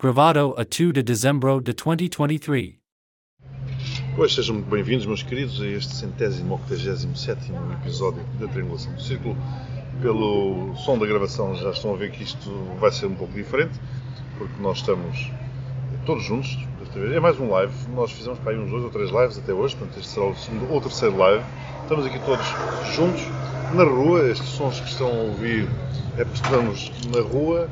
gravado a 2 de dezembro de 2023. Pois sejam muito bem-vindos, meus queridos, a este centésimo octagésimo sétimo episódio da Triangulação do Círculo. Pelo som da gravação já estão a ver que isto vai ser um pouco diferente, porque nós estamos todos juntos desta vez. É mais um live, nós fizemos para aí uns dois ou três lives até hoje, portanto este será o segundo ou terceiro live. Estamos aqui todos juntos, na rua, estes sons que estão a ouvir é porque estamos na rua,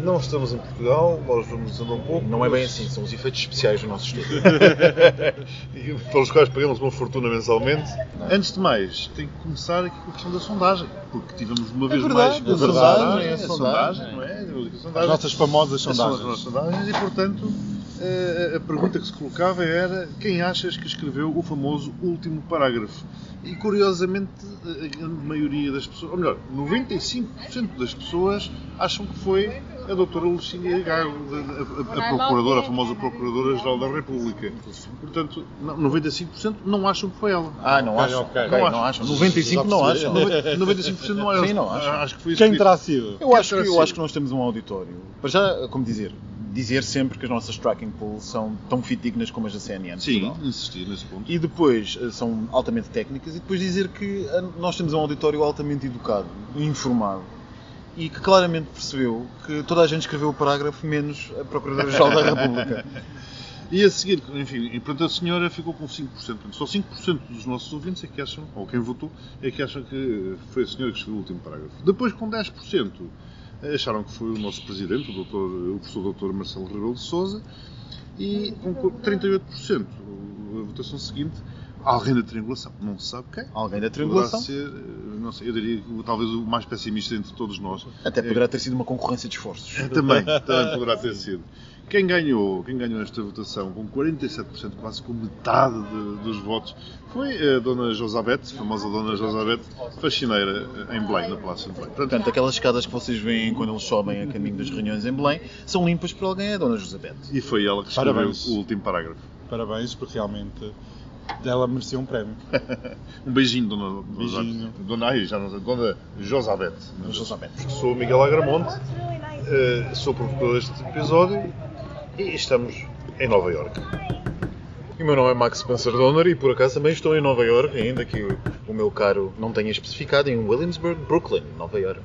não estamos em Portugal, nós vamos andar um pouco. Não é bem assim, são os efeitos especiais do nosso estúdio. e pelos quais pagamos uma fortuna mensalmente. Antes de mais, tem que começar aqui com a questão da sondagem, porque tivemos uma vez verdade, mais é uma verdade, sondagem, é a sondagem, sondagem. não é? A sondagem. As nossas famosas As nossas sondagens. sondagens e, portanto, eh, a pergunta que se colocava era quem achas que escreveu o famoso último parágrafo? E, curiosamente, a grande maioria das pessoas, ou melhor, 95% das pessoas acham que foi a doutora Lucília Gago, a, a- a procuradora, a famosa Procuradora-Geral da República. Portanto, não- 95% não acham que foi ela. Ah, não acham? ok. Ok, Não não acham. acham. 95 não acham. 95% não acham. Sim, não acham. Acho que foi Quem terá sido? Eu acho, que, eu acho que nós temos um auditório. Para já, como dizer, dizer sempre que as nossas tracking polls são tão fidedignas como as da CNN. Sim, Portugal. insistir nesse ponto. E depois eh, são altamente técnicas e depois dizer que eh, nós temos um auditório altamente educado informado e que claramente percebeu que toda a gente escreveu o parágrafo menos a Procuradora-Geral da República. E a seguir, enfim, e portanto a senhora ficou com 5%. Portanto, só 5% dos nossos ouvintes é que acham, ou quem votou, é que acham que foi a senhora que escreveu o último parágrafo. Depois, com 10%, acharam que foi o nosso presidente, o, doutor, o professor Dr. Marcelo Rebelo de Souza, e com 38%, a votação seguinte, alguém da triangulação, não se sabe quem. Alguém da Poderá triangulação. ser, eh, não sei, eu diria que talvez o mais pessimista entre todos nós. Até poderá ter sido uma concorrência de esforços. Também, também poderá ter sido. Quem ganhou, quem ganhou esta votação com 47%, quase com metade de- dos votos, foi a Dona Josabeth, a famosa Dona Josabeth, faxineira eh, em Belém, na Palácio de Belém. Portanto, Portanto, aquelas escadas que vocês veem quando eles sobem a caminho das reuniões em Belém são limpas por alguém, é a Dona Josabete. e foi ela que escreveu Parabéns. o último parágrafo. Parabéns, porque realmente ela merecia um prémio. Um beijinho, Dona, Beijinho. Dona, Dona Josabeth. Dona Josabete. Sou Miguel Agramonte, eh, sou produtor deste episódio e estamos em Nova Iorque. E o meu nome é Max Spencer Donner e por acaso também estou em Nova York, ainda que o, o meu caro não tenha especificado, em Williamsburg, Brooklyn, Nova York.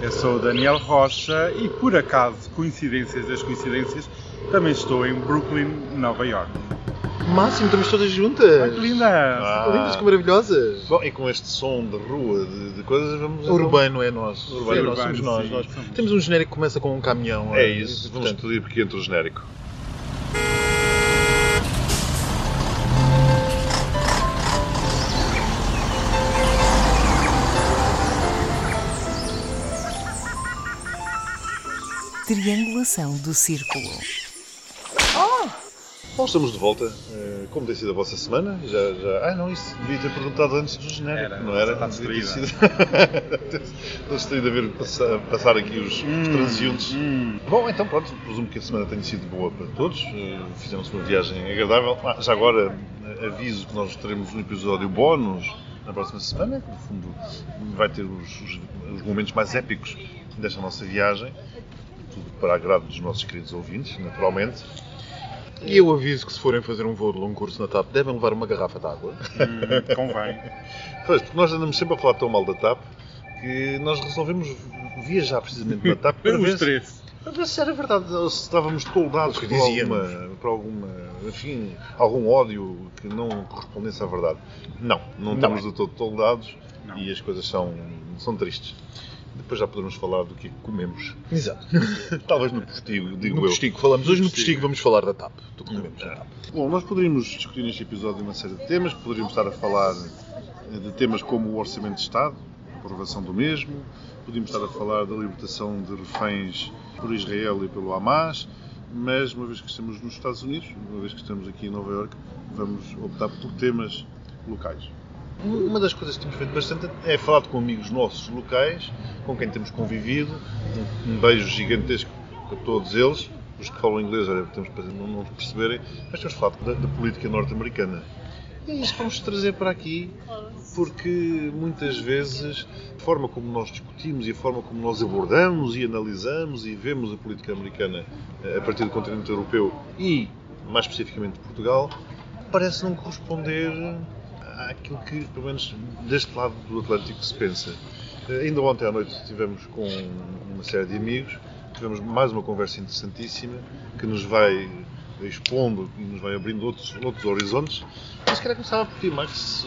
Eu sou o Daniel Rocha e por acaso, coincidências das coincidências, também estou em Brooklyn, Nova York. Máximo, estamos todas juntas! Ah, que linda! Ah. Lindas, que maravilhosas! Bom, e com este som de rua, de, de coisas, vamos... Urbano é nós. Urbano, é nós, urbano, somos nós, sim, nós. somos. Temos um genérico que começa com um caminhão. É eh, isso, vamos portanto, pedir porque entra o genérico. Triangulação do círculo. Bom, estamos de volta. Eh, Como tem sido a vossa semana? Já, já... Ah, não, isso devia ter perguntado antes do genérico, Era, não era? está distraída. sido- tem de haver passar, passar aqui os, os transeuntes. Hum. Bom, então pronto, presumo que a semana tenha sido boa para todos. Eh, Fizemos uma viagem agradável. Ah, já agora eh, aviso que nós teremos um episódio bónus na próxima semana, que no fundo vai ter os, os- os momentos mais épicos desta nossa viagem. Tudo para agrado dos nossos queridos ouvintes, naturalmente. E eu aviso que se forem fazer um voo de longo curso na TAP, devem levar uma garrafa de água. Hum, convém. Pois, porque nós andamos sempre a falar tão mal da TAP que nós resolvemos viajar precisamente na TAP para ver, se, para ver se era verdade, ou se estávamos toldados por alguma, por alguma, enfim, algum ódio que não correspondesse à verdade. Não, não, Não estamos é. de todo toldados Não. e as coisas são, são tristes. Depois já podemos falar do que é que comemos. Exato. Talvez no postigo, digo No eu. postigo, falamos hoje no postigo. vamos falar da TAP. Do que comemos na TAP. Bom, nós poderíamos discutir neste episódio uma série de temas, poderíamos estar a falar eh, de temas como o Orçamento de Estado, a aprovação do mesmo, podíamos estar a falar da libertação de reféns por Israel e pelo Hamas, mas uma vez que estamos nos Estados Unidos, uma vez que estamos aqui em Nova Iorque, vamos optar por temas locais. Uma das coisas que temos feito bastante é falar com amigos nossos locais, com quem temos convivido. Um beijo gigantesco a todos eles. Os que falam inglês, olha, temos para não, não perceberem, mas temos falado da, da política norte-americana. é isso vamos trazer para aqui, porque muitas vezes a forma como nós discutimos e a forma como nós abordamos e analisamos e vemos a política americana eh, a partir do continente europeu e, mais especificamente, Portugal, parece não corresponder àquilo que, pelo menos deste lado do Atlântico, se pensa. Eh, Ainda ontem à noite estivemos com uma série de amigos, tivemos mais uma conversa interessantíssima que nos vai expondo e nos vai abrindo outros, outros horizontes. Mas calhar começava por ti, Max,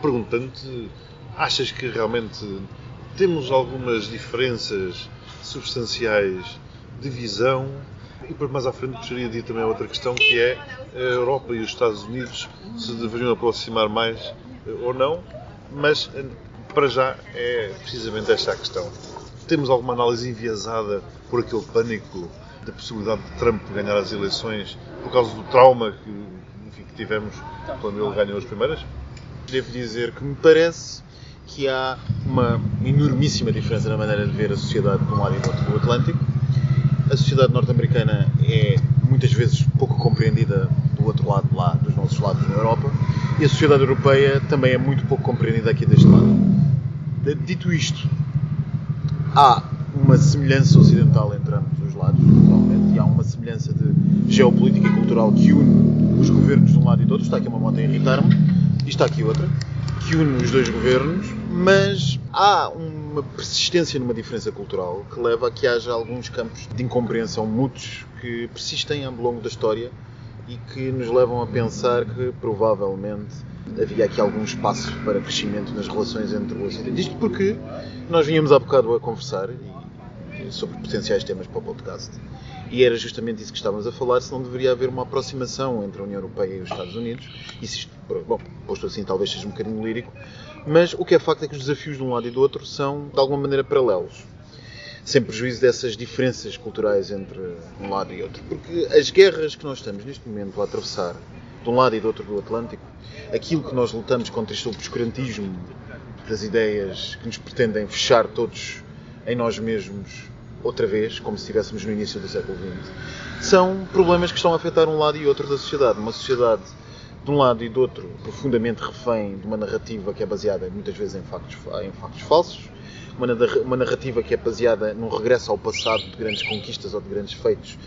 perguntando-te: achas que realmente temos algumas diferenças substanciais de visão? E depois mais à frente gostaria de ir também a outra questão que é a Europa e os Estados Unidos se deveriam aproximar mais eh, ou não, mas eh, para já é precisamente esta a questão. Temos alguma análise enviesada por aquele pânico da possibilidade de Trump ganhar as eleições por causa do trauma que, enfim, que tivemos quando ele ganhou as primeiras? Devo dizer que me parece que há uma enormíssima diferença na maneira de ver a sociedade de um lado e do outro do Atlântico. A sociedade norte-americana é muitas vezes pouco compreendida do outro lado, lá dos nossos lados na Europa, e a sociedade europeia também é muito pouco compreendida aqui deste lado. Dito isto, há uma semelhança ocidental entre ambos os lados, naturalmente, e há uma semelhança de geopolítica e cultural que une os governos de um lado e do outro. Está aqui uma moto a irritar-me, e está aqui outra, que une os dois governos, mas há uma persistência numa diferença cultural que leva a que haja alguns campos de incompreensão mútuos que persistem ao longo da história e que nos levam a pensar que provavelmente havia aqui algum espaço para crescimento nas relações entre o Ocidente. Isto porque nós vínhamos há bocado a conversar sobre potenciais temas para o podcast e era justamente isso que estávamos a falar, se não deveria haver uma aproximação entre a União Europeia e os Estados Unidos. E se isto, bom, posto assim, talvez seja um bocadinho lírico, mas o que é facto é que os desafios de um lado e do outro são, de alguma maneira, paralelos. Sem prejuízo dessas diferenças culturais entre um lado e outro. Porque as guerras que nós estamos neste momento a atravessar, de um lado e do outro do Atlântico, aquilo que nós lutamos contra este obscurantismo das ideias que nos pretendem fechar todos em nós mesmos outra vez, como se estivéssemos no início do século XX, são problemas que estão a afetar um lado e outro da sociedade. Uma sociedade, de um lado e do outro, profundamente refém de uma narrativa que é baseada muitas vezes em factos, em factos falsos, uma narrativa que é baseada num regresso ao passado de grandes conquistas ou de grandes feitos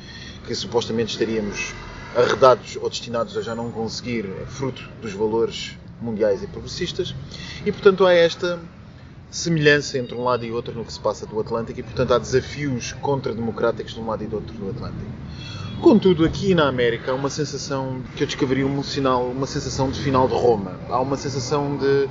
que supostamente estaríamos arredados ou destinados a já não conseguir, fruto dos valores mundiais e progressistas. E portanto há esta semelhança entre um lado e outro no que se passa do Atlântico e, portanto, há desafios contra-democráticos de um lado e do outro do Atlântico. Contudo, aqui na América há uma sensação que eu descreveria um sinal, uma sensação de final de Roma. Há uma sensação de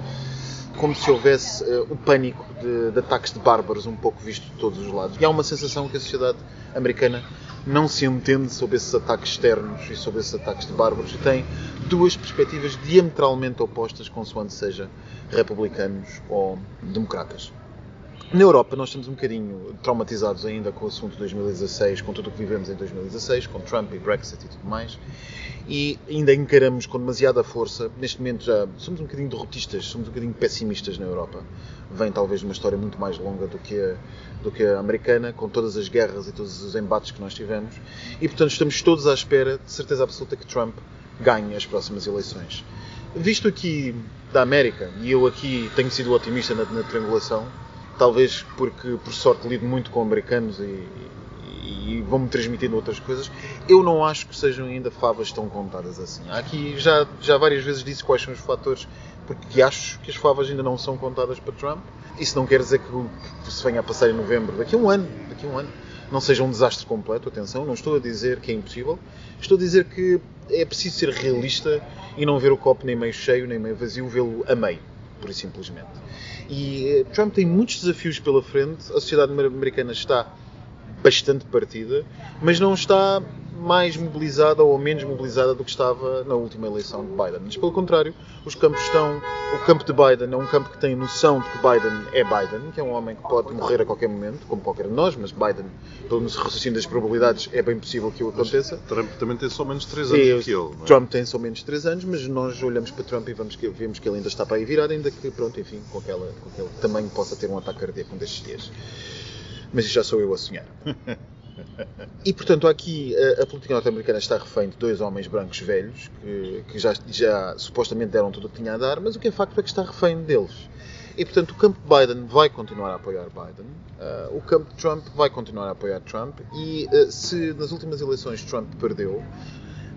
como se houvesse uh, o pânico de, de, ataques de bárbaros um pouco visto de todos os lados. E há uma sensação que a sociedade americana não se entende sobre esses ataques externos e sobre esses ataques de bárbaros e tem duas perspectivas diametralmente opostas, consoante seja republicanos ou democratas. Na Europa nós estamos um bocadinho traumatizados ainda com o assunto de 2016, com tudo o que vivemos em 2016, com Trump e Brexit e tudo mais, e ainda encaramos com demasiada força. Neste momento já somos um bocadinho derrotistas, somos um bocadinho pessimistas na Europa. Vem talvez de uma história muito mais longa do que a, do que a americana, com todas as guerras e todos os embates que nós tivemos, e portanto estamos todos à espera, de certeza absoluta, que Trump ganhe as próximas eleições. Visto aqui da América, e eu aqui tenho sido otimista na, na triangulação, talvez porque por sorte lido muito com americanos e, e, e vão-me transmitindo outras coisas, eu não acho que sejam ainda favas tão contadas assim. Aqui já, já várias vezes disse quais são os fatores porque acho que as favas ainda não são contadas para Trump. Isso não quer dizer que, se venha a passar em novembro, daqui a um ano, daqui a um ano, não seja um desastre completo, atenção, não estou a dizer que é impossível, estou a dizer que é preciso ser realista e não ver o copo nem meio cheio nem meio vazio, vê-lo a meio, por simplesmente. E Trump tem muitos desafios pela frente, a sociedade americana está bastante partida, mas não está mais mobilizada ou menos mobilizada do que estava na última eleição de Biden. Mas pelo contrário, os campos estão. O campo de Biden é um campo que tem noção de que Biden é Biden, que é um homem que pode morrer a qualquer momento, como qualquer de nós, mas Biden, pelo raciocínio das probabilidades, é bem possível que o aconteça. Trump também tem só menos 3 anos E, que ele. é? Trump tem só menos 3 anos, mas nós olhamos para Trump e vamos que, vemos que ele ainda está para aí virado, ainda que, pronto, enfim, com, aquela, com aquele tamanho possa ter um ataque cardíaco um destes dias. Mas já sou eu a sonhar. E portanto aqui a, a política norte-americana está refém de dois homens brancos velhos que, que já, já supostamente deram tudo o que tinha a dar, mas o que é facto é que está refém deles. E portanto o campo Biden vai continuar a apoiar Biden, uh, o campo Trump vai continuar a apoiar Trump e uh, se nas últimas eleições Trump perdeu,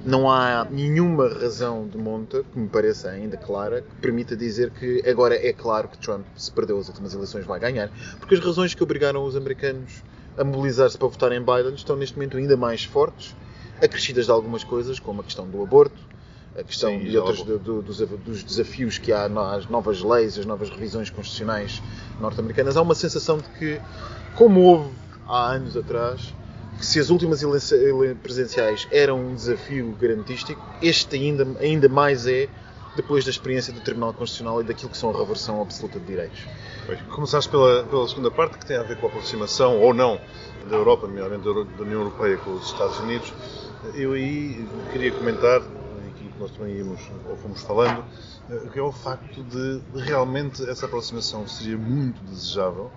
não há nenhuma razão de monta, que me pareça ainda clara, que permita dizer que agora é claro que Trump, se perdeu as últimas eleições, vai ganhar. Porque as razões que obrigaram os americanos a mobilizar-se para votar em Biden estão neste momento ainda mais fortes, acrescidas de algumas coisas, como a questão do aborto, a questão Sim, de outros, logo. do- do- dos, desafios que há às novas leis, as novas revisões constitucionais norte-americanas. Há uma sensação de que, como houve há anos atrás, que se as últimas presidenciais eram um desafio garantístico, este ainda, ainda mais é depois da experiência do Tribunal Constitucional e daquilo que são a reversão absoluta de direitos. Começaste pela, pela segunda parte, que tem a ver com a aproximação ou não da Europa, nomeadamente da União Europeia com os Estados Unidos. Eu aí queria comentar, e aqui que nós também íamos, ou fomos falando, eh, que é o facto de realmente essa aproximação seria muito desejável,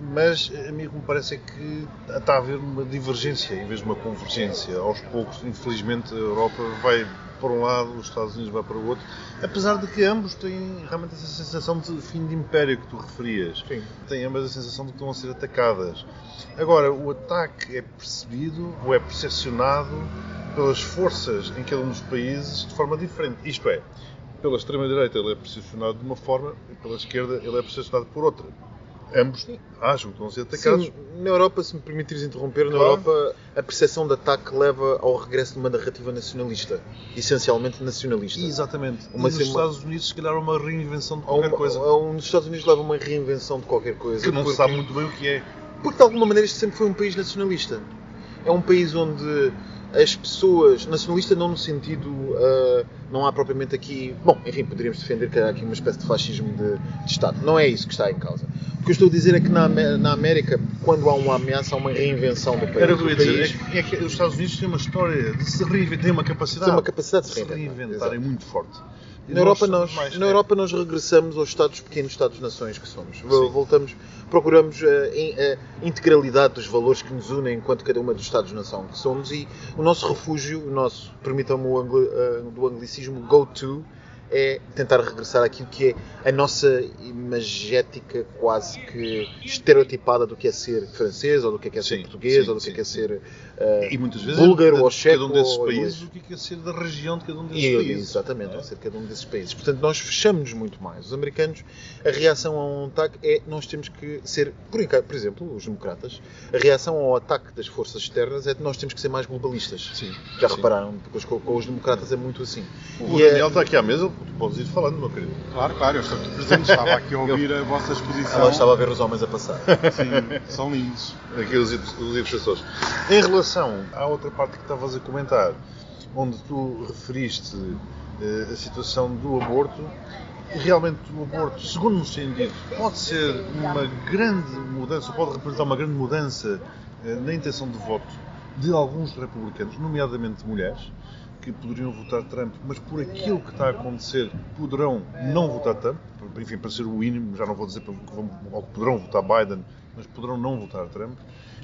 mas a mim o que me parece é que está a haver uma divergência em vez de uma convergência. Aos poucos, infelizmente, a Europa vai para um lado, os Estados Unidos vai para o outro, apesar de que ambos têm realmente essa sensação de fim de império que tu referias. Sim. Têm ambas a sensação de que estão a ser atacadas. Agora, o ataque é percebido ou é percepcionado pelas forças em cada um dos países de forma diferente. Isto é, pela extrema-direita ele é percepcionado de uma forma e pela esquerda ele é percepcionado por outra. Ambos acham que estão a ser atacados. Sim, na Europa, se me permitires interromper, na Claro. Europa a percepção de ataque leva ao regresso de uma narrativa nacionalista, essencialmente nacionalista. Exatamente. Uma e nos Estados Unidos, se calhar, uma reinvenção de qualquer uma- coisa. um- nos Estados Unidos leva a uma reinvenção de qualquer coisa. que não se porque- sabe muito bem o que é. Porque de alguma maneira isto sempre foi um país nacionalista. É um país onde as pessoas. Nacionalista não no sentido. ah, não há propriamente aqui. Bom, enfim, poderíamos defender que há aqui uma espécie de fascismo de, de Estado. Não é isso que está em causa. O que eu estou a dizer é que na, na América, quando há uma ameaça, há uma reinvenção do país. Era o que eu ia dizer. É que, é que os Estados Unidos têm uma história de se reinventar, têm uma capacidade, uma capacidade de se reinventar, exato. muito forte. E Na Europa, nós, mais na tempo. Europa nós regressamos aos Estados pequenos Estados-nações que somos. Voltamos, procuramos a, in- a integralidade dos valores que nos unem enquanto cada uma dos Estados-nação que somos e o nosso refúgio, o nosso, permitam-me o angli- eh, do anglicismo, go-to, é tentar regressar àquilo que é a nossa imagética quase que estereotipada do que é ser francês, ou do que é, que é ser Sim, português, sim, ou do que é, que é ser eh, E muitas vezes búlgaro é ou de checo cada um desses ou países o que é que é ser da região de cada um desses E, países. exatamente, não é? a ser cada um desses países. Portanto, nós fechamos-nos muito mais. Os americanos, a reação a um ataque é nós temos que ser, por, por exemplo, os democratas, a reação ao ataque das forças externas é que nós temos que ser mais globalistas. Sim. Já sim. repararam, depois com, com os democratas é muito assim. O E é- Daniel está aqui à mesa, tu podes ir falando, meu querido. Claro, claro, eu estou aqui presente, estava aqui a ouvir a vossa exposição. ela estava a ver os homens a passar. Sim, são lindos. Aqui os, os professores. Em relação à outra parte que estavas a comentar, onde tu referiste eh, a situação do aborto, realmente o aborto, segundo nos tem dito, pode ser uma grande mudança, pode representar uma grande mudança eh, na intenção de voto de alguns republicanos, nomeadamente mulheres, que poderiam votar Trump, mas por aquilo que está a acontecer poderão não votar Trump, enfim, para ser o mínimo, já não vou dizer que poderão votar Biden, mas poderão não votar Trump.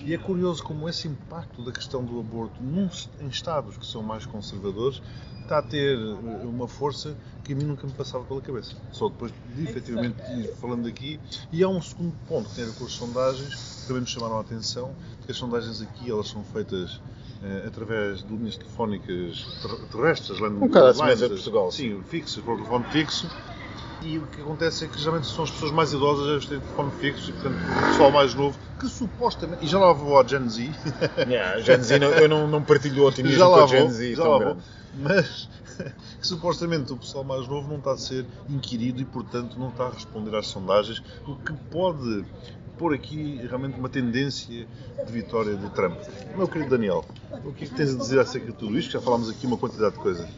E é curioso como esse impacto da questão do aborto num- em estados que são mais conservadores está a ter eh, uma força que a mim nunca me passava pela cabeça. Só depois de efetivamente ir falando aqui. E há um segundo ponto que tem a ver com as sondagens, que também me chamaram a atenção, que as sondagens aqui elas são feitas eh, através de linhas telefónicas ter- terrestres, land- Um bocado lines, Portugal, Sim, fixo, o telefone fixo. E o que acontece é que geralmente são as pessoas mais idosas a têm telefone fixo e, portanto, o pessoal mais novo, que supostamente. E já lá vou à Gen Z. Yeah, Gen Z, não- eu não, não partilho o otimismo já com lá a Gen Z já tão lá grande. vou. Mas que supostamente o pessoal mais novo não está a ser inquirido e, portanto, não está a responder às sondagens, o que pode pôr aqui realmente uma tendência de vitória de Trump. Meu querido Daniel, o que é que tens a dizer acerca de tudo isto? Já falámos aqui uma quantidade de coisas.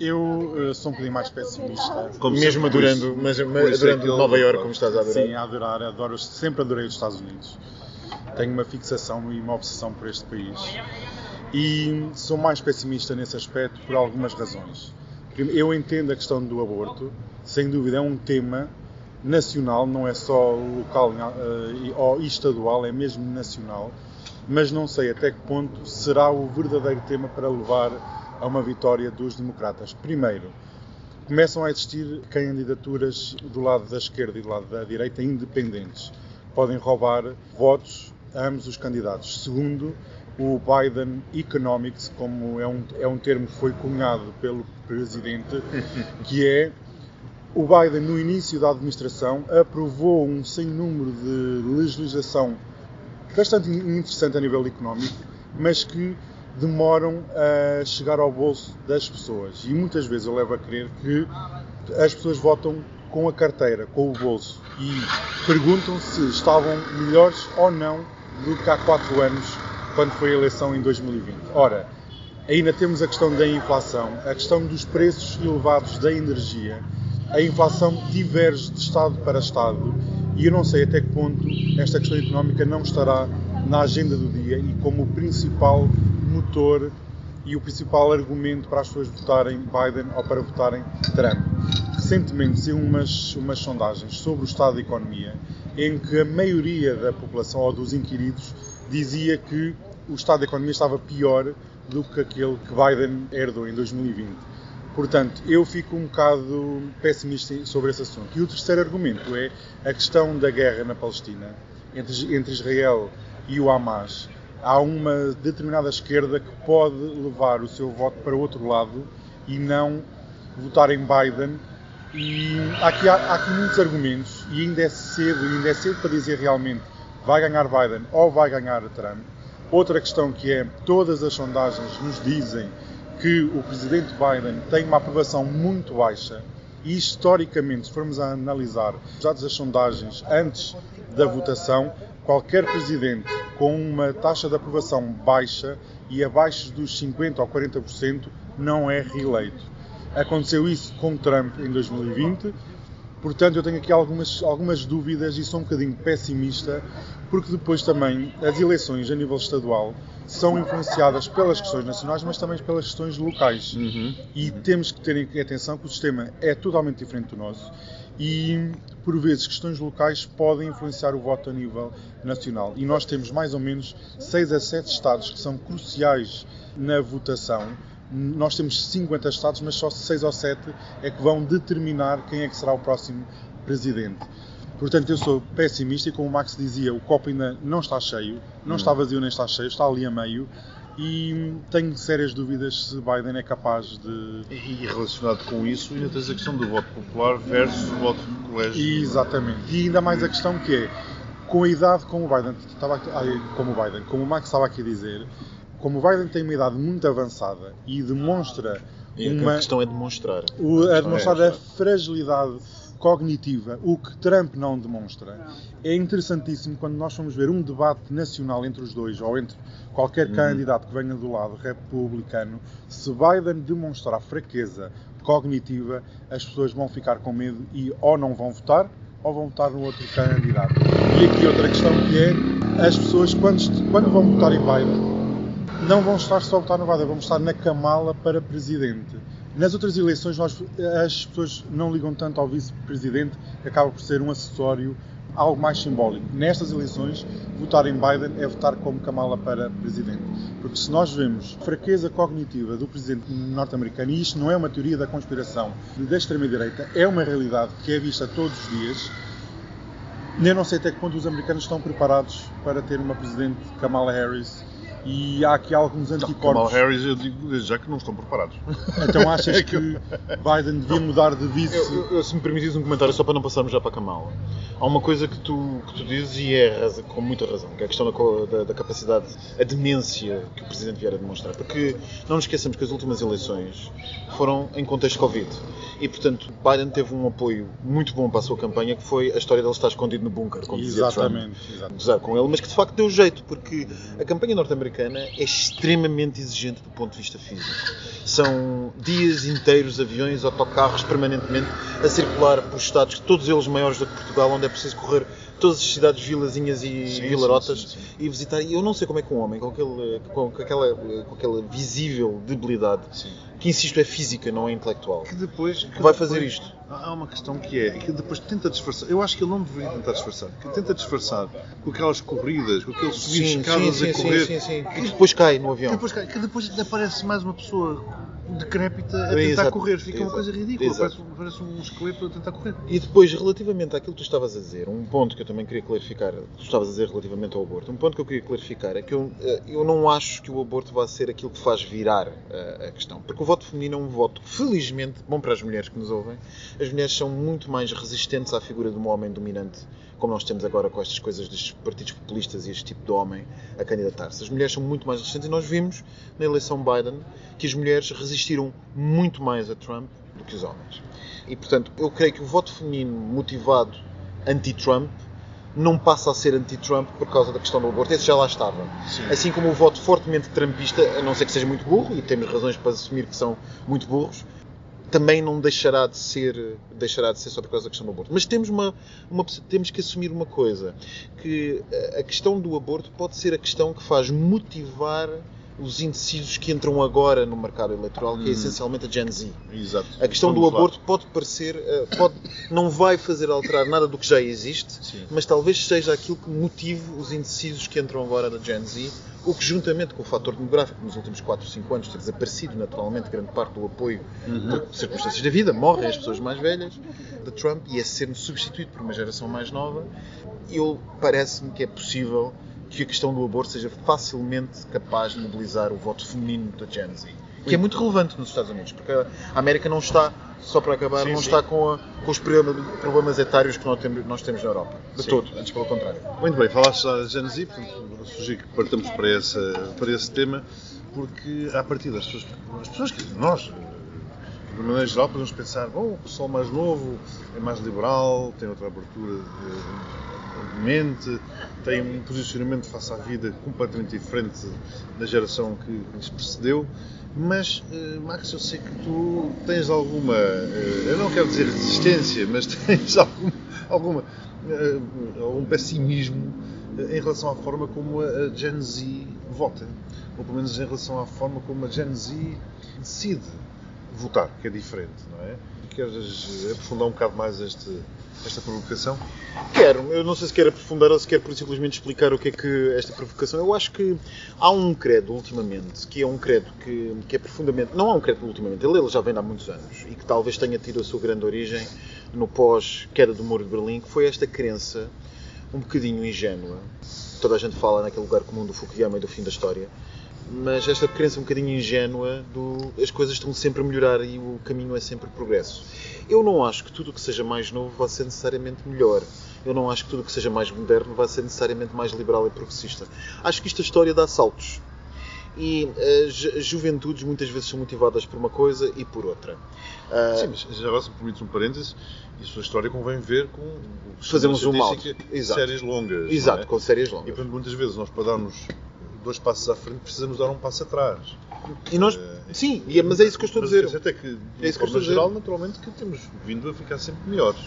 Eu eh, sou um bocadinho mais pessimista. Como Mesmo adorando, mas, é adorando ele- Nova Iorque como estás a adorar. Sim, a adorar, adoro, sempre adorei os Estados Unidos. Tenho uma fixação e uma obsessão por este país. E sou mais pessimista nesse aspecto por algumas razões. Eu entendo a questão do aborto, sem dúvida é um tema nacional, não é só local e- ou estadual, é mesmo nacional. mas não sei até que ponto será o verdadeiro tema para levar a uma vitória dos democratas. Primeiro, começam a existir candidaturas do lado da esquerda e do lado da direita independentes. Podem roubar votos a ambos os candidatos. Segundo, o Biden Economics, como é um, é um termo que foi cunhado pelo presidente, que é o Biden, no início da administração, aprovou um sem número de legislação bastante interessante a nível económico, mas que demoram a chegar ao bolso das pessoas. E muitas vezes eu levo a crer que as pessoas votam com a carteira, com o bolso, e perguntam se estavam melhores ou não do que há quatro anos, quando foi a eleição em 2020. Ora, ainda temos a questão da inflação, a questão dos preços elevados da energia. A inflação diverge de Estado para Estado e eu não sei até que ponto esta questão económica não estará na agenda do dia e como principal motor e o principal argumento para as pessoas votarem Biden ou para votarem Trump. Recentemente saiu umas, umas sondagens sobre o estado da economia em que a maioria da população ou dos inquiridos dizia que o estado da economia estava pior do que aquele que Biden herdou em 2020. Portanto, eu fico um bocado pessimista sobre esse assunto. E o terceiro argumento é a questão da guerra na Palestina, entre, entre Israel e o Hamas. Há uma determinada esquerda que pode levar o seu voto para outro lado e não votar em Biden. E aqui, há aqui muitos argumentos, e ainda é cedo, ainda é cedo para dizer realmente vai ganhar Biden ou vai ganhar Trump. Outra questão que é, todas as sondagens nos dizem que o presidente Biden tem uma aprovação muito baixa e historicamente, se formos a analisar os dados das sondagens antes da votação, qualquer presidente com uma taxa de aprovação baixa e abaixo dos 50% ou 40% não é reeleito. Aconteceu isso com Trump em 2020, portanto eu tenho aqui algumas, algumas dúvidas e sou um bocadinho pessimista, porque depois também as eleições a nível estadual são influenciadas pelas questões nacionais, mas também pelas questões locais. Uhum. E temos que ter atenção que o sistema é totalmente diferente do nosso e, por vezes, questões locais podem influenciar o voto a nível nacional. E nós temos mais ou menos 6 a 7 estados que são cruciais na votação. Nós temos 50 estados, mas só 6 ou 7 é que vão determinar quem é que será o próximo presidente. Portanto, eu sou pessimista e, como o Max dizia, o copo ainda não está cheio, não está vazio nem está cheio, está ali a meio. E tenho sérias dúvidas se Biden é capaz de. E relacionado com isso, ainda tens a questão do voto popular versus o voto do colégio. Exatamente. E ainda mais a questão que é, com a idade como o Biden, estava aqui, como o Biden, como o Max estava aqui a dizer, como o Biden tem uma idade muito avançada e demonstra E uma, a questão é demonstrar. o, a demonstrar é, a fragilidade cognitiva, o que Trump não demonstra. É interessantíssimo quando nós vamos ver um debate nacional entre os dois, ou entre qualquer candidato que venha do lado republicano, se Biden demonstrar fraqueza cognitiva, as pessoas vão ficar com medo e ou não vão votar, ou vão votar no outro candidato. E aqui outra questão que é, as pessoas quando, quando vão votar em Biden, não vão estar só a votar no Biden, vão estar na Kamala para presidente. Nas outras eleições, nós, as pessoas não ligam tanto ao vice-presidente, acaba por ser um acessório, algo mais simbólico. Nestas eleições, votar em Biden é votar como Kamala para presidente. Porque se nós vemos fraqueza cognitiva do presidente norte-americano, e isto não é uma teoria da conspiração da extrema-direita, é uma realidade que é vista todos os dias, eu não sei até que ponto os americanos estão preparados para ter uma presidente Kamala Harris e há aqui alguns Kamala anticorpos. Harris, eu digo já que não estão preparados. Então achas que Biden devia mudar de vice? Eu, eu- se me permites um comentário, só para não passarmos já para Kamala. Há uma coisa que tu, que tu dizes e é com muita razão, que é a questão da, da- da capacidade, a demência que o Presidente vier a demonstrar. Porque não nos esqueçamos que as últimas eleições foram em contexto Covid. E, portanto, Biden teve um apoio muito bom para a sua campanha, que foi a história dele estar escondido no bunker, como dizia Trump Exatamente. exatamente. gozar com ele, mas que de facto deu jeito, porque a campanha norte-americana é extremamente exigente do ponto de vista físico. São dias inteiros, aviões, autocarros permanentemente a circular por estados, todos eles maiores do que Portugal, onde é preciso correr todas as cidades, vilazinhas e Sim, vilarotas sim, sim, e visitar. E eu não sei como é que um homem com, aquele, com, aquela, com aquela visível debilidade que insisto é física, não é intelectual, que depois que vai fazer depois- isto. Há uma questão que é que depois tenta disfarçar. Eu acho que ele não deveria tentar disfarçar. Que tenta disfarçar com aquelas corridas, com aqueles subir escadas a correr. sim, sim. E depois cai no Que avião. depois, que depois aparece mais uma pessoa decrépita a É, tentar exato. correr. Fica uma Exato. coisa ridícula. Parece, parece um esqueleto a tentar correr. E depois, relativamente àquilo que tu estavas a dizer, um ponto que eu também queria clarificar, tu estavas a dizer relativamente ao aborto, um ponto que eu queria clarificar é que eu, eh, eu não acho que o aborto vá ser aquilo que faz virar eh, a questão. Porque voto feminino é um voto, felizmente, bom para as mulheres que nos ouvem. As mulheres são muito mais resistentes à figura de um homem dominante, como nós temos agora com estas coisas destes partidos populistas e este tipo de homem a candidatar-se. As mulheres são muito mais resistentes e nós vimos na eleição Biden que as mulheres resistiram muito mais a Trump do que os homens. E, portanto, eu creio que o voto feminino motivado anti-Trump não passa a ser anti-Trump por causa da questão do aborto. Esse já lá estava. Assim como o voto fortemente trumpista, a não ser que seja muito burro, e temos razões para assumir que são muito burros, também não deixará de ser, deixará de ser só por causa da questão do aborto. Mas temos, uma, uma- temos que assumir uma coisa, que a questão do aborto pode ser a questão que faz motivar os indecisos que entram agora no mercado eleitoral, que é essencialmente a Gen Z. Exato. A questão do Vamos lá. aborto pode parecer, eh, pode, não vai fazer alterar nada do que já existe, Sim. mas talvez seja aquilo que motive os indecisos que entram agora da Gen Z, o que juntamente com o fator demográfico nos últimos 4, 5 anos ter desaparecido naturalmente grande parte do apoio por circunstâncias da vida, morrem as pessoas mais velhas de Trump e é ser substituído por uma geração mais nova, eu parece-me que é possível que a questão do aborto seja facilmente capaz de mobilizar o voto feminino da Gen Z. Que é muito relevante nos Estados Unidos, porque a América não está, só para acabar, Sim, não sim. está com, a- com os problemas, etários que nós temos, nós temos na Europa. De Sim. todo, antes pelo contrário. Muito bem, falaste da Gen Z, portanto, sugiro que partamos para, essa, para esse tema, porque a partir das pessoas, as pessoas que nós, de maneira geral, podemos pensar, bom, o pessoal mais novo é mais liberal, tem outra abertura de mente, tem um posicionamento face à vida completamente diferente da geração que lhes precedeu. Mas, eh, Max, eu sei que tu tens alguma, eh, eu não quero dizer resistência, mas tens algum, alguma, eh, algum pessimismo em relação à forma como a Gen Z vota. Ou pelo menos em relação à forma como a Gen Z decide votar, que é diferente, não é? Queres aprofundar um bocado mais este, esta provocação? Quero, eu não sei se quer aprofundar ou se quer por simplesmente explicar o que é que esta provocação. Eu acho que há um credo ultimamente, que é um credo que, que é profundamente. Não há um credo ultimamente, ele, ele já vem há muitos anos e que talvez tenha tido a sua grande origem no pós-queda do Muro de Berlim, que foi esta crença um bocadinho ingênua. Toda a gente fala naquele lugar comum do Fukuyama e do fim da história. Mas esta crença um bocadinho ingênua do as coisas estão sempre a melhorar e o caminho é sempre progresso. Eu não acho que tudo o que seja mais novo vai ser necessariamente melhor. Eu não acho que tudo o que seja mais moderno vai ser necessariamente mais liberal e progressista. Acho que isto é história dá saltos. E as ju- juventudes muitas vezes são motivadas por uma coisa e por outra. Ah, Sim, mas já agora, se me permites um parênteses, isso a história convém ver com Fazemos um mal. Exato. séries longas. exato, é? com séries E longas. portanto, muitas vezes nós, para darmos dois passos à frente, precisamos dar um passo atrás. E nós, Eh, sim, é- mas é isso que eu estou a Mas dizer. eu até que, de É isso que eu estou a dizer. geral, naturalmente, que temos vindo a ficar sempre melhores.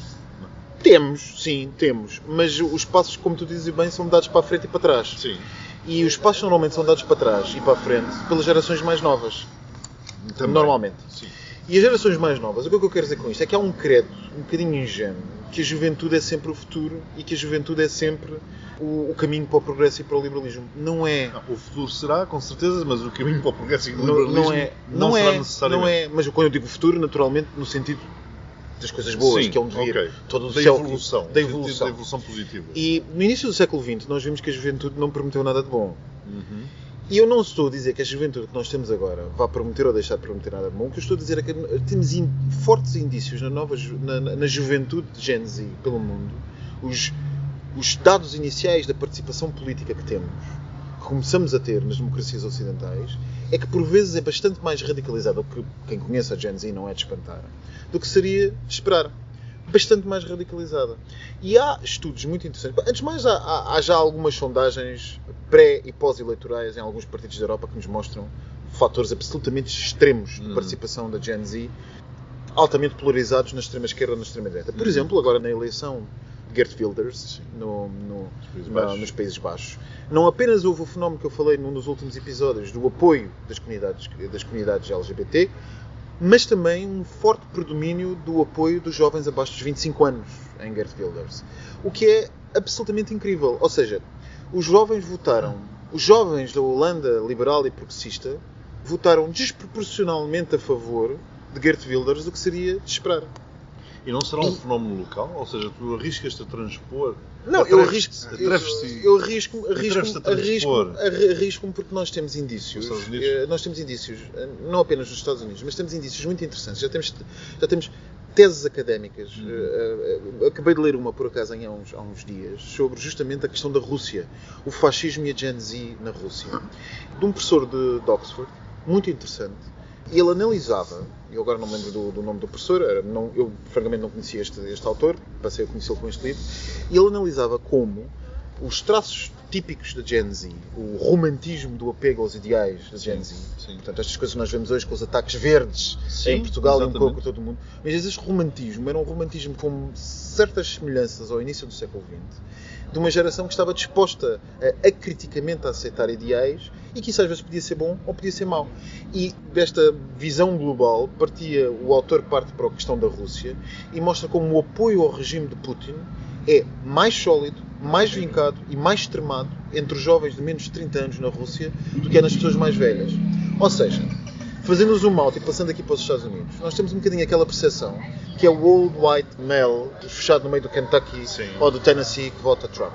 Temos, sim, temos. Mas os passos, como tu dizes bem, são dados para a frente e para trás. Sim. E os passos normalmente são dados para trás e para a frente pelas gerações mais novas. Também. Normalmente. Sim. E as gerações mais novas, o que é que eu quero dizer com isto? É que há um credo um bocadinho ingênuo que a juventude é sempre o futuro e que a juventude é sempre o, o caminho para o progresso e para o liberalismo. Não é. Não, o futuro será, com certeza, mas o caminho para o progresso e o Não, liberalismo não é. não, Não, será é, necessariamente. não é. Mas quando eu digo futuro, naturalmente, no sentido das coisas boas, Sim, que é onde vir. ok. Todo o da céu- evolução. Da evolução. Da evolução positiva. E no início do século XX nós vimos que a juventude não prometeu nada de bom. Uhum. E eu não estou a dizer que a juventude que nós temos agora vá prometer ou deixar de prometer nada bom. O que eu estou a dizer é que temos in- fortes indícios na, nova, na, na- juventude de Gen Z pelo mundo. Os, os dados iniciais da participação política que temos, que começamos a ter nas democracias ocidentais, é que por vezes é bastante mais radicalizada, o que quem conhece a Gen Z não é de espantar, do que seria esperar. Bastante mais radicalizada. E há estudos muito interessantes. Antes de mais, há, há- já algumas sondagens pré e pós-eleitorais em alguns partidos da Europa que nos mostram fatores absolutamente extremos de Hum. participação da Gen Z, altamente polarizados na extrema-esquerda ou na extrema-direita. Por exemplo, agora na eleição Geert Wilders no, no- Países na- nos Países Baixos. Não apenas houve o fenómeno que eu falei num dos últimos episódios do apoio das comunidades, das comunidades LGBT, mas também um forte predomínio do apoio dos jovens abaixo dos 25 anos em Geert Wilders. O que é absolutamente incrível. Ou seja, os jovens votaram, os jovens da Holanda liberal e progressista votaram desproporcionalmente a favor de Geert Wilders do que seria de esperar. E não será um fenómeno local? Ou seja, tu arriscas-te a transpor? Não, eu arrisco, eu, arrisco, arrisco, porque nós temos indícios. Eh, Nós temos indícios, eh, não apenas nos Estados Unidos, mas temos indícios muito interessantes. Já temos, já temos teses académicas. Uhum. acabei de ler uma, por acaso, há uns, há uns dias, sobre justamente a questão da Rússia, o fascismo e a Gen Z na Rússia. De um professor de, de Oxford, muito interessante. E ele analisava, eu agora não me lembro do, do nome do professor, era- não- eu francamente não conhecia este, este autor, passei a conhecê-lo com este livro, e ele analisava como os traços típicos da Gen Z, o romantismo do apego aos ideais da Gen Z, sim. portanto, estas coisas que nós vemos hoje com os ataques verdes Sim, em Portugal e um pouco em todo o mundo, mas esse romantismo era um romantismo com certas semelhanças ao início do século XX, de uma geração que estava disposta a, acriticamente a aceitar ideais e que isso às vezes podia ser bom ou podia ser mau. E desta visão global partia, o autor parte para a questão da Rússia e mostra como o apoio ao regime de Putin é mais sólido, mais vincado e mais extremado entre os jovens de menos de 30 anos na Rússia do que é nas pessoas mais velhas. Ou seja, fazendo zoom out e passando aqui para os Estados Unidos, nós temos um bocadinho aquela percepção que é o old white male fechado no meio do Kentucky Sim. ou do Tennessee que vota Trump.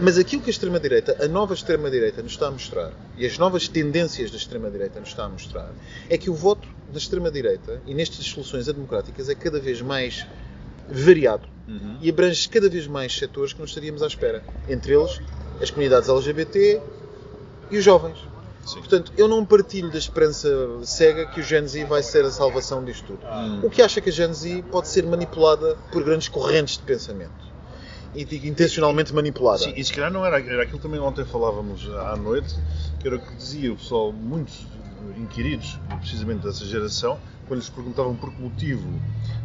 Mas aquilo que a extrema-direita, a nova extrema-direita nos está a mostrar, e as novas tendências da extrema-direita nos está a mostrar, é que o voto da extrema-direita, e nestas soluções democráticas, é cada vez mais variado e abrange cada vez mais setores que não estaríamos à espera. Entre eles, as comunidades LGBT e os jovens. Sim. Portanto, eu não partilho da esperança cega que o Gen Z vai ser a salvação disto tudo. O que acha que a Gen Z pode ser manipulada por grandes correntes de pensamento. E digo intencionalmente manipulada. Sim, e se calhar não era, era aquilo também ontem falávamos à noite, que era o que dizia o pessoal, muitos inquiridos, precisamente dessa geração, quando lhes perguntavam por que motivo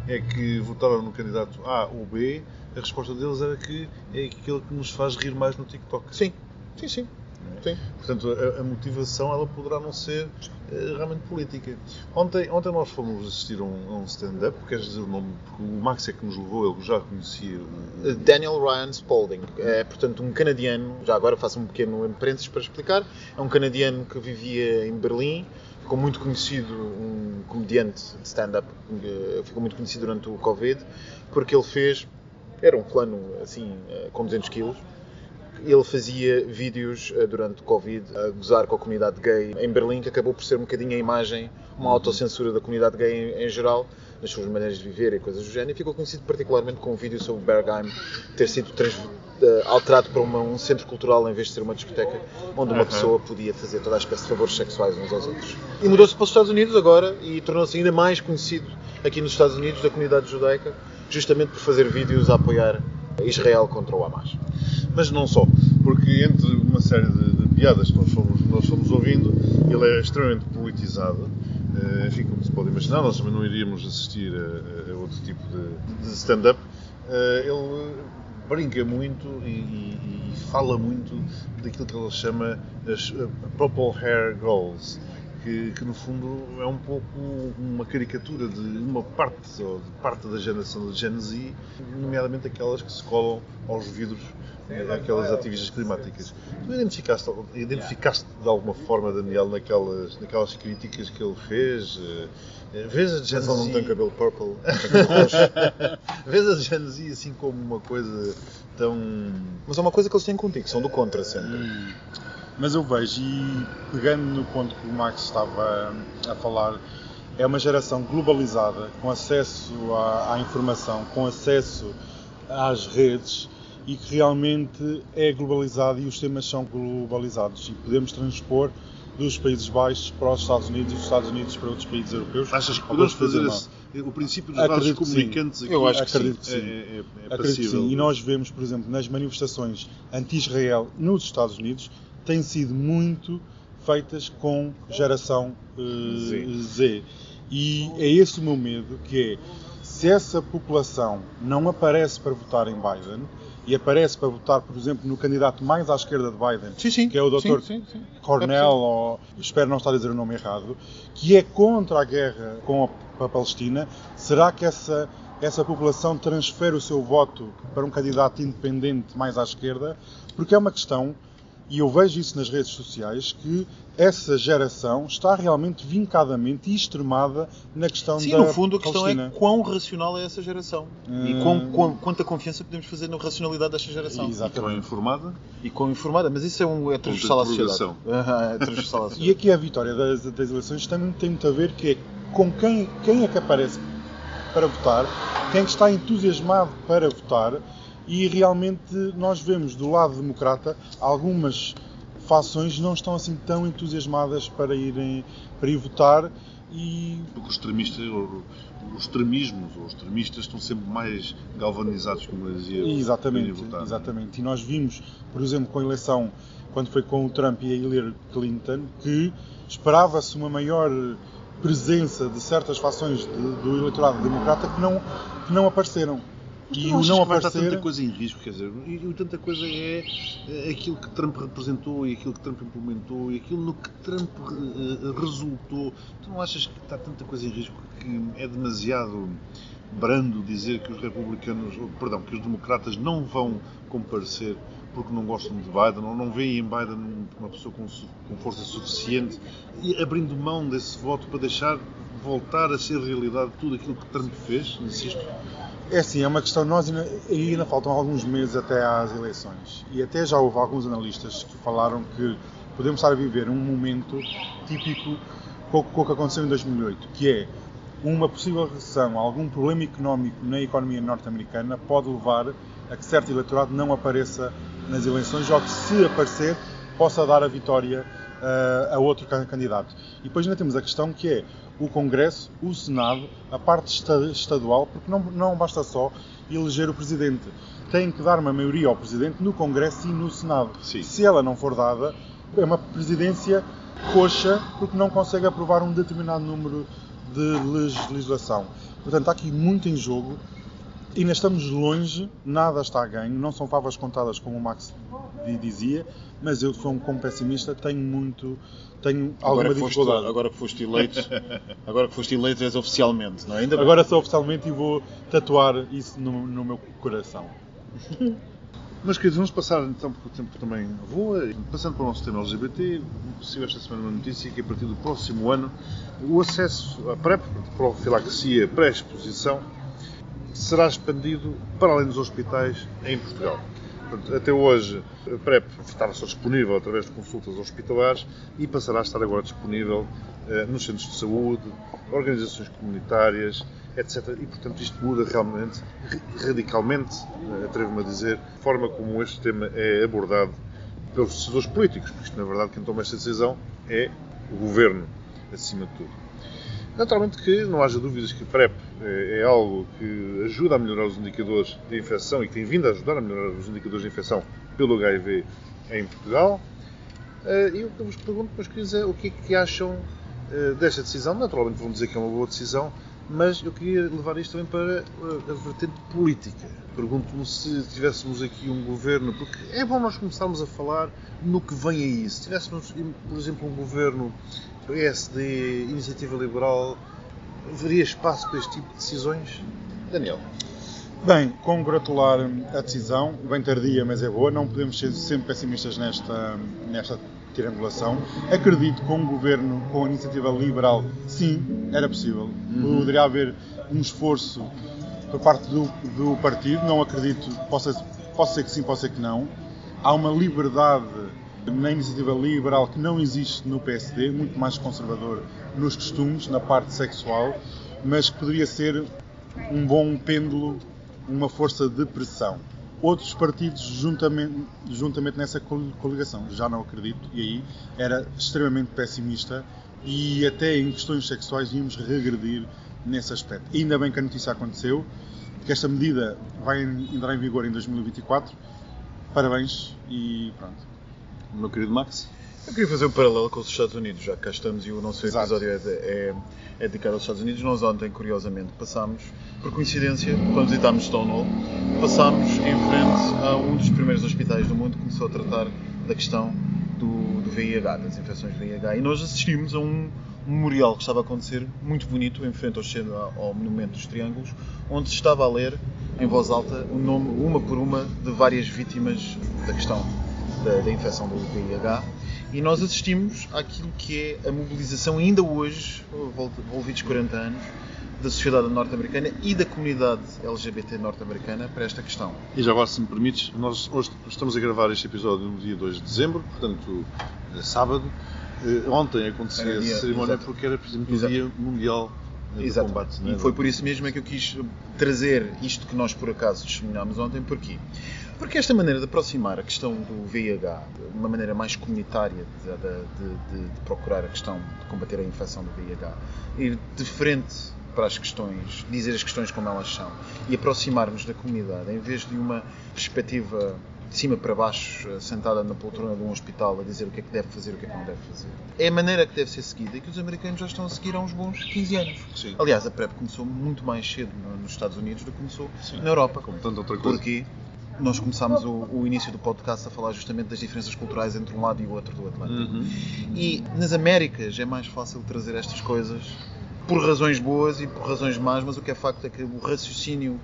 é que votaram no candidato A ou B, a resposta deles era que é aquele que nos faz rir mais no TikTok. Sim, sim, sim. sim. Portanto, a, a motivação ela poderá não ser eh, realmente política. Ontem, ontem nós fomos assistir a um, um stand-up, queres dizer o nome? Porque o Max é que nos levou, ele já conhecia o, o- Daniel Ryan Spalding é, portanto, um canadiano, já agora faço um pequeno parênteses para explicar, é um canadiano que vivia em Berlim, ficou muito conhecido, um comediante de stand-up, eh, ficou muito conhecido durante o Covid, porque ele fez, era um plano assim, eh, com 200 quilos, ele fazia vídeos eh, durante o Covid a gozar com a comunidade gay em Berlim, que acabou por ser um bocadinho a imagem, uma autocensura da comunidade gay em, geral, nas suas maneiras de viver e coisas do género, e ficou conhecido particularmente com um vídeo sobre Bergheim ter sido trans- alterado para uma- um centro cultural em vez de ser uma discoteca, onde uma Uhum. pessoa podia fazer toda a espécie de favores sexuais uns aos outros. E mudou-se para os Estados Unidos agora e tornou-se ainda mais conhecido aqui nos Estados Unidos da comunidade judaica, justamente por fazer vídeos a apoiar Israel contra o Hamas. Mas não só, porque entre uma série de, de piadas que nós fomos, nós fomos ouvindo, ele é extremamente politizado. Eh, Enfim, como se pode imaginar, nós também não iríamos assistir a, a outro tipo de, de stand-up. Eh, Ele brinca muito e, e- e fala muito daquilo que ele chama as eh, Purple Hair Girls. Que, que, no fundo é um pouco uma caricatura de uma parte, ou de parte da geração da Gen Z, nomeadamente aquelas que se colam aos vidros eh, aquelas ativistas climáticas. Tu identificaste, identificaste de alguma forma, Daniel, naquelas, naquelas críticas que ele fez? Eh, eh, Vês a Gen ele não Z, tem cabelo purple, tem cabelo roxo. vês a Gen Z assim como uma coisa tão... Mas é uma coisa que eles têm contigo, são do contra sempre. Mas eu vejo, e pegando no ponto que o Max estava a falar, é uma geração globalizada, com acesso à, à informação, com acesso às redes e que realmente é globalizada e os temas são globalizados e podemos transpor dos Países Baixos para os Estados Unidos e dos Estados Unidos para outros países europeus. Achas que podemos fazer esse, o princípio dos Acredito vasos sim. comunicantes aqui? Eu acho que Acredito que é, sim. é, é, é Acredito que passível. sim. E nós vemos, por exemplo, nas manifestações anti-Israel nos Estados Unidos, têm sido muito feitas com geração eh, Z. Z. E é esse o meu medo, que é se essa população não aparece para votar em Biden e aparece para votar, por exemplo, no candidato mais à esquerda de Biden, Sim, sim. que é o Dr. Sim. Cornell, ou espero não estar a dizer o nome errado, que é contra a guerra com a, a Palestina, será que essa, essa população transfere o seu voto para um candidato independente mais à esquerda? Porque é uma questão, e eu vejo isso nas redes sociais, que essa geração está realmente vincadamente e extremada na questão Sim, da no fundo a questão Palestina. é quão racional é essa geração. E Hum. quão, quão- quanta confiança podemos fazer na racionalidade desta geração. Exato. Estão informada? E quão informada. Mas isso é, um, é transversal à sociedade. É transversal à E sociedade. aqui a vitória das, das eleições tem, tem muito a ver que é com quem, quem é que aparece para votar, quem é que está entusiasmado para votar e realmente nós vemos do lado democrata algumas fações não estão assim tão entusiasmadas para irem para ir votar e Porque os extremistas, os extremismos, ou os extremistas estão sempre mais galvanizados, como eu dizia, Exatamente, votar. exatamente. E nós vimos, por exemplo, com a eleição, quando foi com o Trump e a Hillary Clinton, que esperava-se uma maior presença de certas fações de- do eleitorado democrata que não, que não apareceram. E não o aparecer. tanta coisa em risco, quer dizer, e, e tanta coisa é, é aquilo que Trump representou e aquilo que Trump implementou e aquilo no que Trump eh, resultou. Tu não achas que está tanta coisa em risco que é demasiado brando dizer que os republicanos, perdão, que os democratas não vão comparecer porque não gostam de Biden ou não veem em Biden um- uma pessoa com, com força suficiente e abrindo mão desse voto para deixar voltar a ser realidade tudo aquilo que Trump fez, insisto, É assim, é uma questão. Nós ainda, ainda faltam alguns meses até às eleições. E até já houve alguns analistas que falaram que podemos estar a viver um momento típico com o que aconteceu em 2008, que é uma possível recessão, algum problema económico na economia norte-americana pode levar a que certo eleitorado não apareça nas eleições ou que, se aparecer, possa dar a vitória eh, a outro can- candidato. E depois ainda temos a questão que é o Congresso, o Senado, a parte esta- estadual, porque não, não basta só eleger o Presidente. Tem que dar uma maioria ao Presidente no Congresso e no Senado. Sim. Se ela não for dada, é uma presidência coxa porque não consegue aprovar um determinado número de legis- legislação. Portanto, há aqui muito em jogo. Ainda estamos longe, nada está a ganho, não são favas contadas como o Max di- dizia, mas eu sou um como pessimista, tenho muito, tenho alguma Agora que, foste, dificuldade. agora que foste eleito, agora que foste eleito és oficialmente, não é? Ainda bem. Agora sou oficialmente e vou tatuar isso no, no meu coração. Mas queridos, vamos passar então, porque o tempo também voa, passando para o nosso tema LGBT, saiu esta semana uma notícia que a partir do próximo ano o acesso à PrEP, profilaxia pré-exposição, será expandido para além dos hospitais em Portugal. Portanto, até hoje a PrEP estava só disponível através de consultas hospitalares e passará a estar agora disponível eh, nos centros de saúde, organizações comunitárias, etc. E, portanto, isto muda realmente, ra- radicalmente, eh, atrevo-me a dizer, a forma como este tema é abordado pelos decisores políticos, porque isto, na verdade, quem toma esta decisão é o governo, acima de tudo. Naturalmente que não haja dúvidas que PrEP é, é algo que ajuda a melhorar os indicadores de infecção e que tem vindo a ajudar a melhorar os indicadores de infecção pelo HIV em Portugal. Eh, E o que eu vos pergunto, meus queridos, é o que é que acham eh, desta decisão? Naturalmente vão dizer que é uma boa decisão, mas eu queria levar isto também para eh, a vertente política. Pergunto-me se tivéssemos aqui um governo, porque é bom nós começarmos a falar no que vem aí. Se tivéssemos, por exemplo, um governo PSD, Iniciativa Liberal, haveria espaço para este tipo de decisões? Daniel. Bem, congratular a decisão, bem tardia, mas é boa. Não podemos ser sempre pessimistas nesta, nesta triangulação. Acredito que com um governo com a iniciativa liberal, sim, era possível. Poderia haver um esforço por parte do, do partido. Não acredito, possa, pode ser que sim, pode ser que não. Há uma liberdade na iniciativa liberal que não existe no PSD, muito mais conservador nos costumes, na parte sexual, mas que poderia ser um bom pêndulo, uma força de pressão. Outros partidos, juntamente, juntamente nessa col- coligação, já não acredito, e aí era extremamente pessimista e até em questões sexuais íamos regredir nesse aspecto. Ainda bem que a notícia aconteceu, que esta medida vai entrar em vigor em 2024. Parabéns e pronto. Meu querido Max. Eu queria fazer um paralelo com os Estados Unidos, já que cá estamos e o nosso episódio é, é- é dedicado aos Estados Unidos. Nós ontem, curiosamente, passámos, por coincidência, quando visitámos Stonewall, passámos em frente a um dos primeiros hospitais do mundo que começou a tratar da questão do, do VIH, das infecções VIH. E nós assistimos a um memorial que estava a acontecer, muito bonito, em frente ao, ao Monumento dos Triângulos, onde se estava a ler, em voz alta, o nome, uma por uma, de várias vítimas da questão da, da infecção do VIH e nós assistimos àquilo que é a mobilização ainda hoje, envolvidos 40 anos, da sociedade norte-americana e da comunidade LGBT norte-americana para esta questão. E já agora, se me permites, nós hoje estamos a gravar este episódio no dia 2 de dezembro, portanto, é sábado. Eh, Ontem aconteceu a cerimónia exato. porque era, por exemplo, o. Dia Mundial do Exato. Combate. né, E foi por isso mesmo é que eu quis trazer isto que nós por acaso testemunhámos ontem. Porquê? Porque esta maneira de aproximar a questão do VIH, de uma maneira mais comunitária de, de- de- de procurar a questão de combater a infecção do VIH, ir de frente para as questões, dizer as questões como elas são e aproximarmos da comunidade em vez de uma perspectiva de cima para baixo, sentada na poltrona de um hospital a dizer o que é que deve fazer e o que é que não deve fazer. É a maneira que deve ser seguida e que os americanos já estão a seguir há uns bons 15 anos. Sim. Aliás, a PrEP começou muito mais cedo no- nos Estados Unidos do que começou na Europa. Como tanta outra coisa. Porque nós começámos o, o início do podcast a falar justamente das diferenças culturais entre um lado e o outro do Atlântico. Uhum. E nas Américas é mais fácil trazer estas coisas por razões boas e por razões más, mas o que é facto é que o raciocínio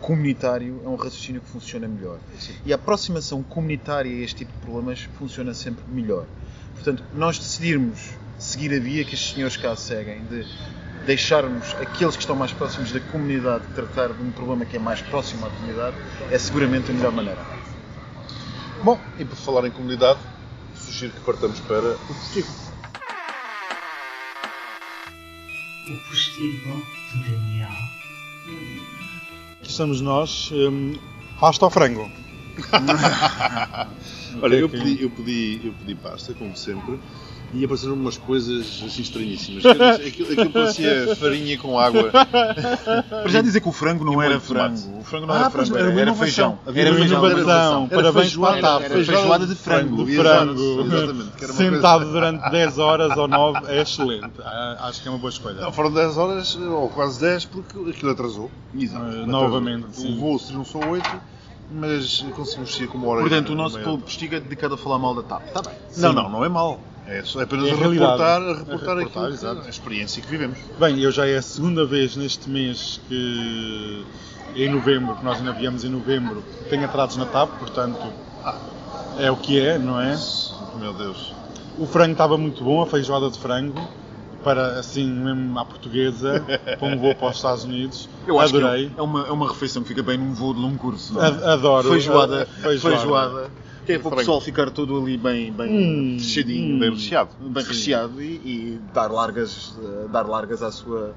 comunitário é um raciocínio que funciona melhor. E a aproximação comunitária a este tipo de problemas funciona sempre melhor. Portanto, nós decidirmos seguir a via que estes senhores cá seguem, de deixarmos aqueles que estão mais próximos da comunidade tratar de um problema que é mais próximo à comunidade, é seguramente a melhor maneira. Bom, e por falar em comunidade, sugiro que partamos para o postigo. O postigo de Daniel. Aqui estamos nós, hum, pasta ao frango. Olha, eu pedi, eu, pedi, eu pedi pasta, como sempre, e apareceram umas coisas assim estranhíssimas. Aquilo, aquilo parecia farinha com água. Para já dizer que o frango não E era frango. O frango não Ah, era frango, era era, feijão. Havia Era feijão. Era Parabéns feijoada, para a TAP. Era feijoada de frango. De frango. Exatamente. que era uma Sentado coisa- durante 10 horas ou 9 é excelente. Ah, Acho que é uma boa escolha. Não, foram 10 horas, ou quase 10, porque aquilo atrasou. Exato. Atrasou. novamente, O sim. voo seriam só 8, mas conseguimos sair com uma hora Portanto, o nosso meia. polo postigo é dedicado a falar mal da TAP. Está bem. Não, não, não é mau. É só- é apenas É reportar, reportar, reportar, aquilo, que- a experiência que vivemos. Bem, eu já é a segunda vez neste mês que em novembro, que nós ainda viemos em novembro, tenho atrasos na TAP, portanto é o que é, não é? Meu Deus. O frango estava muito bom, a feijoada de frango, para assim mesmo à portuguesa, para um voo para os Estados Unidos. Eu acho Adorei. que é uma, é uma refeição que fica bem num voo de longo curso. não é? Ad- Adoro. Feijoada, a- a feijoada. Que é para o pessoal ficar todo ali bem, bem Hum, fechadinho, hum. Bem recheado. bem recheado e, e dar, largas, eh, dar largas à sua,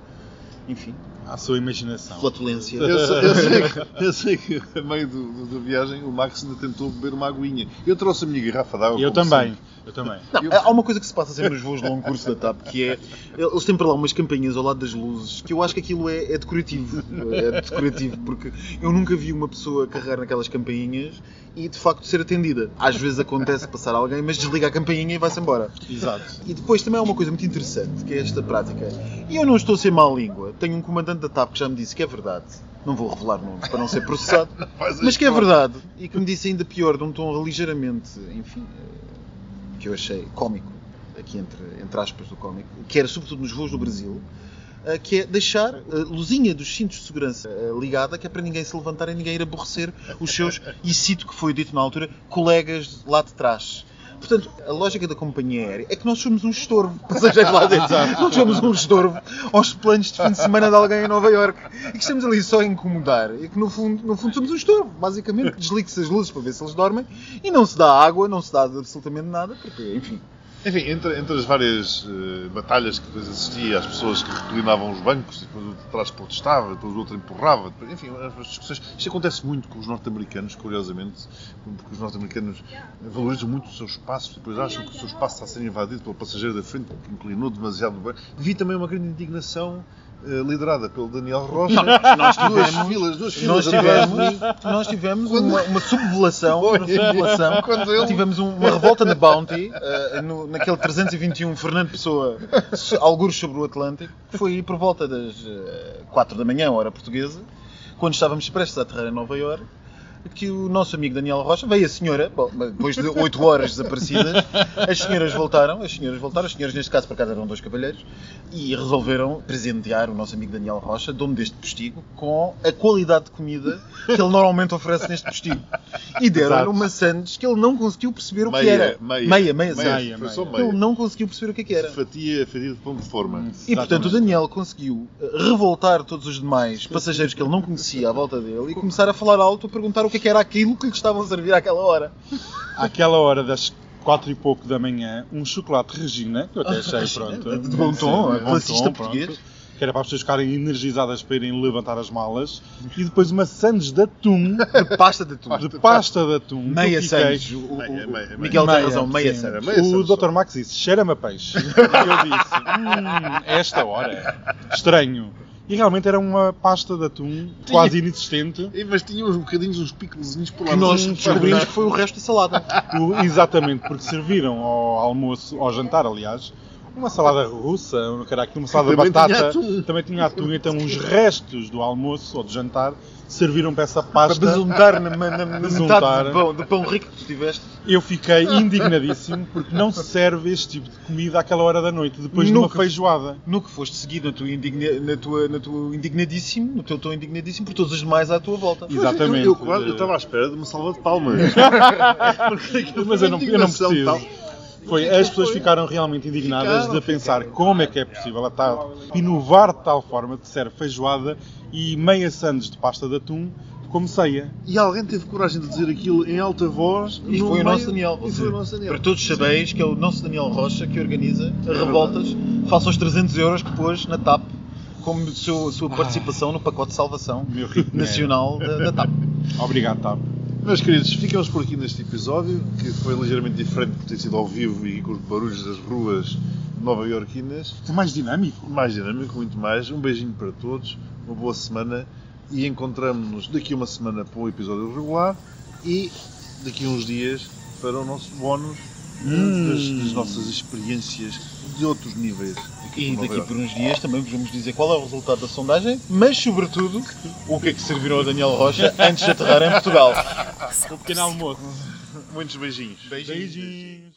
enfim, À sua imaginação. flatulência. Eu sei, eu sei que, eu sei que a meio do, do- da viagem o Max ainda tentou beber uma aguinha. Eu trouxe a minha garrafa d'água. Eu também. sempre. Eu também. Não, há uma coisa que se passa sempre nos voos de longo curso da TAP, que é, eles têm para lá umas campainhas ao lado das luzes, que eu acho que aquilo é, é decorativo, é decorativo, porque eu nunca vi uma pessoa carregar naquelas campainhas e de facto ser atendida. Às vezes acontece passar alguém, mas desliga a campainha e vai-se embora. Exato. E depois também há uma coisa muito interessante, que é esta prática. E eu não estou a ser má língua. Tenho um comandante da TAP que já me disse que é verdade. Não vou revelar nomes para não ser processado. Mas que é verdade. E que me disse ainda pior, de um tom ligeiramente, enfim, eh, que eu achei cómico, aqui entre, entre aspas do cómico, que era sobretudo nos voos do Brasil, eh, que é deixar a luzinha dos cintos de segurança eh, ligada, que é para ninguém se levantar e ninguém ir aborrecer os seus, e cito que foi dito na altura, colegas lá de trás. Portanto, a lógica da companhia aérea é que nós somos um estorvo, passageiros lá dentro. Nós somos um estorvo aos planos de fim de semana de alguém em Nova Iorque e que estamos ali só a incomodar. E que no fundo, no fundo somos um estorvo, basicamente. Desligue-se as luzes para ver se eles dormem e não se dá água, não se dá absolutamente nada, porque, enfim. Enfim, entre, entre as várias eh, batalhas que depois assistia, as pessoas que reclinavam os bancos, depois o de trás protestava, depois o outro empurrava, depois, enfim, as discussões. Isto acontece muito com os norte-americanos, curiosamente, porque os norte-americanos valorizam muito o seu espaço, depois acham que o seu espaço está a ser invadido pelo passageiro da frente, que inclinou demasiado bem. Vi também uma grande indignação liderada pelo Daniel Rocha. Nós duas tivemos- filas, duas Nós filas de tivemos, nós tivemos uma, uma subvelação, uma subvelação. Quando ele- tivemos um- uma revolta na Bounty, eh, no- naquele 321 Fernando Pessoa, algures sobre o Atlântico, que foi por volta das 4 da manhã, hora portuguesa, quando estávamos prestes a aterrar em Nova Iorque, que o nosso amigo Daniel Rocha veio a senhora, bom, depois de 8 horas desaparecidas, as senhoras voltaram, as senhoras voltaram, as senhoras neste caso por acaso eram dois cavalheiros, e resolveram presentear o nosso amigo Daniel Rocha, dono deste postigo, com a qualidade de comida que ele normalmente oferece neste postigo. E deram-lhe uma sandes que ele não conseguiu perceber o que Meia, era. meia. meia, meia. Meia, meia. meia. Ele não conseguiu perceber o que é que era. Fatia, fatia de pão de forma. E portanto o Daniel conseguiu eh, revoltar todos os demais passageiros que ele não conhecia à volta dele e começar a falar alto a perguntar o que é que era aquilo que estavam a servir àquela hora. Àquela hora das quatro e pouco da manhã, um chocolate Regina, que eu até achei pronto. de bom tom, Sim, é de bom classista tom, português. pronto. Que era para as pessoas ficarem energizadas para irem levantar as malas. E depois uma sandes de atum, De pasta de atum. de pasta de atum. que Meia sandes. O- o- Meia, o- meia, meia. Miguel tem razão, meia sandes. O Dr. Max disse, cheira-me a peixe. E eu disse, hum, esta hora, estranho. E realmente era uma pasta de atum quase inexistente. E, Mas tinha uns bocadinhos, uns picos por lá. Que nós descobrimos que foi o resto da salada. O- exatamente, porque serviram ao almoço, ao jantar, aliás, uma salada russa, um caraca, uma salada de tinha batata, atum. também tinha atum, então os restos do almoço ou do jantar serviram para essa Para pasta. besuntar na, na, na Besuntar. metade do pão, do pão rico que tu tiveste. Eu fiquei indignadíssimo porque não se serve este tipo de comida àquela hora da noite, depois de uma Nunca. feijoada. No que foste seguido na tua, indigna, na tua, na tua indignadíssimo, no teu tom indignadíssimo, por todos os demais à tua volta. Exatamente. Eu, eu, eu estava à espera de uma salva de palmas. Mas eu não, eu não indignação preciso. tal. Foi, as pessoas ficaram realmente indignadas Ficaram, de pensar como é que é possível a tal, inovar de tal forma de ser feijoada e meia sandes de pasta de atum como ceia. E alguém teve coragem de dizer aquilo em alta voz. E no foi o nosso Daniel. E foi o nosso Daniel. Para todos sabeis que é o nosso Daniel Rocha que organiza revoltas face aos 300 euros que pôs na TAP como seu, sua participação no pacote de salvação nacional da, da TAP. Obrigado, Tab. Meus queridos, ficamos por aqui neste episódio, que foi ligeiramente diferente por ter sido ao vivo e com os barulhos das ruas nova-iorquinas. Mais dinâmico. Mais dinâmico, muito mais. Um beijinho para todos, uma boa semana e encontramos-nos daqui uma semana para um episódio regular e daqui uns dias para o nosso bónus Hum. das, das nossas experiências de outros níveis. aqui E daqui por uns dias também vos vamos dizer qual é o resultado da sondagem, mas sobretudo o que é que serviram a Daniel Rocha antes de aterrar em Portugal. O pequeno almoço. Muitos beijinhos. Beijinhos.